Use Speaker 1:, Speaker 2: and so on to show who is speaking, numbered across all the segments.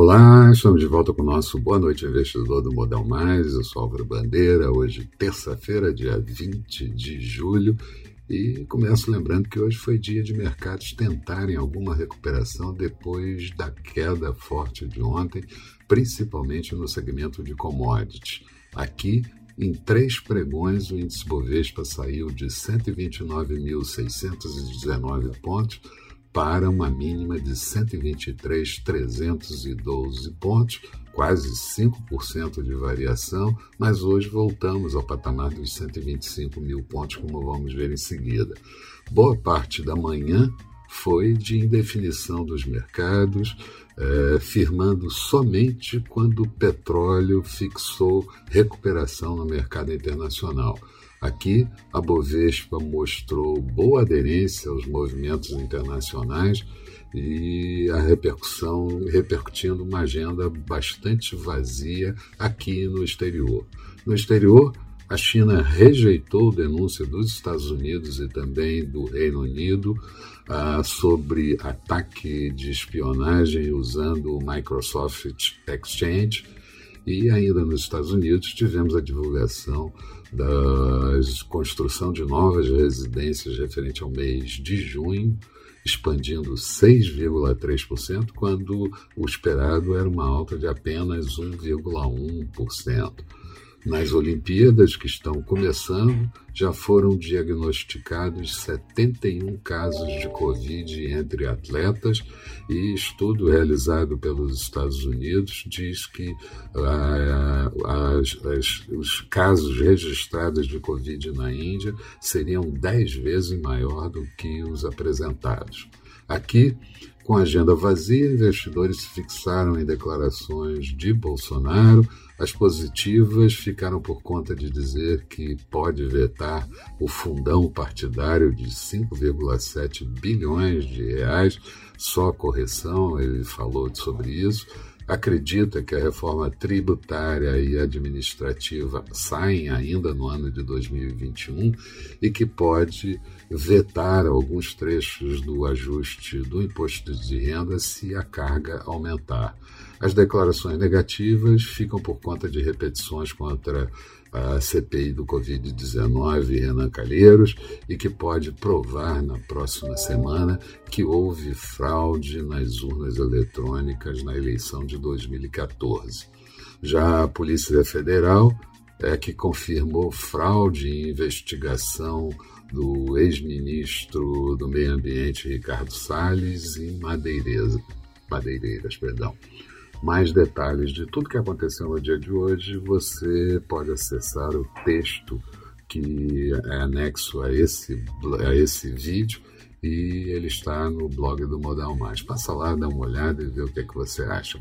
Speaker 1: Olá, estamos de volta com o nosso Boa Noite Investidor do Modal Mais. Eu sou Álvaro Bandeira, hoje, terça-feira, dia 20 de julho. E começo lembrando que hoje foi dia de mercados tentarem alguma recuperação depois da queda forte de ontem, principalmente no segmento de commodities. Aqui, em três pregões, o índice Bovespa saiu de 129.619 pontos para uma mínima de 123.312 pontos, quase 5% de variação, mas hoje voltamos ao patamar dos 125 mil pontos, como vamos ver em seguida. Boa parte da manhã foi de indefinição dos mercados, eh, firmando somente quando o petróleo fixou recuperação no mercado internacional. Aqui, a Bovespa mostrou boa aderência aos movimentos internacionais e a repercussão repercutindo uma agenda bastante vazia aqui no exterior. No exterior, a China rejeitou denúncia dos Estados Unidos e também do Reino Unido ah, sobre ataque de espionagem usando o Microsoft Exchange e ainda nos Estados Unidos tivemos a divulgação da construção de novas residências referente ao mês de junho, expandindo 6,3%, quando o esperado era uma alta de apenas 1,1%. Nas Olimpíadas, que estão começando, já foram diagnosticados 71 casos de Covid entre atletas e estudo realizado pelos Estados Unidos diz que ah, as, as, os casos registrados de Covid na Índia seriam 10 vezes maior do que os apresentados. Aqui, com a agenda vazia, investidores se fixaram em declarações de Bolsonaro. As positivas ficaram por conta de dizer que pode vetar o fundão partidário de 5,7 bilhões de reais, só correção, ele falou sobre isso acredita que a reforma tributária e administrativa saem ainda no ano de 2021 e que pode vetar alguns trechos do ajuste do imposto de renda se a carga aumentar. As declarações negativas ficam por conta de repetições contra a CPI do Covid-19, Renan Calheiros, e que pode provar na próxima semana que houve fraude nas urnas eletrônicas na eleição de 2014. Já a Polícia Federal é que confirmou fraude em investigação do ex-ministro do Meio Ambiente Ricardo Salles em Madeireiras, Madeireiras, perdão. Mais detalhes de tudo que aconteceu no dia de hoje, você pode acessar o texto que é anexo a esse, a esse vídeo e ele está no blog do Modal Mais. Passa lá, dá uma olhada e vê o que, é que você acha.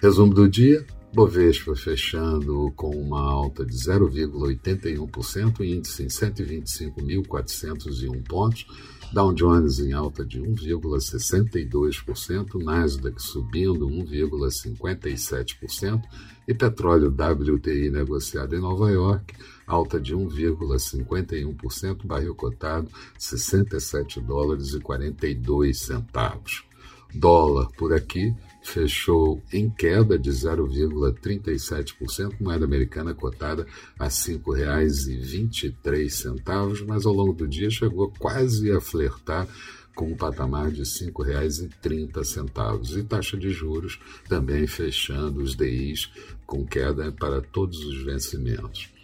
Speaker 1: Resumo do dia: Bovespa fechando com uma alta de 0,81%, índice em 125.401 pontos. Dow Jones em alta de 1,62%, Nasdaq subindo 1,57% e petróleo WTI negociado em Nova York, alta de 1,51%, barril cotado 67 dólares e 42 centavos. Dólar por aqui fechou em queda de 0,37%, moeda americana cotada a R$ 5,23, mas ao longo do dia chegou quase a flertar com o patamar de R$ 5,30. E taxa de juros também fechando os DIs com queda para todos os vencimentos.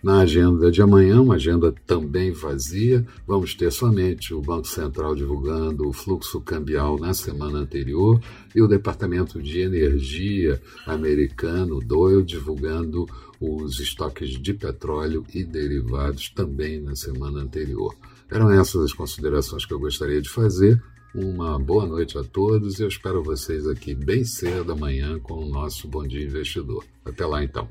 Speaker 1: Na agenda de amanhã, uma agenda também vazia, vamos ter somente o Banco Central divulgando o fluxo cambial na semana anterior e o Departamento de Energia americano, DOEL, divulgando os estoques de petróleo e derivados também na semana anterior. Eram essas as considerações que eu gostaria de fazer. Uma boa noite a todos e eu espero vocês aqui bem cedo amanhã com o nosso Bom Dia Investidor. Até lá então.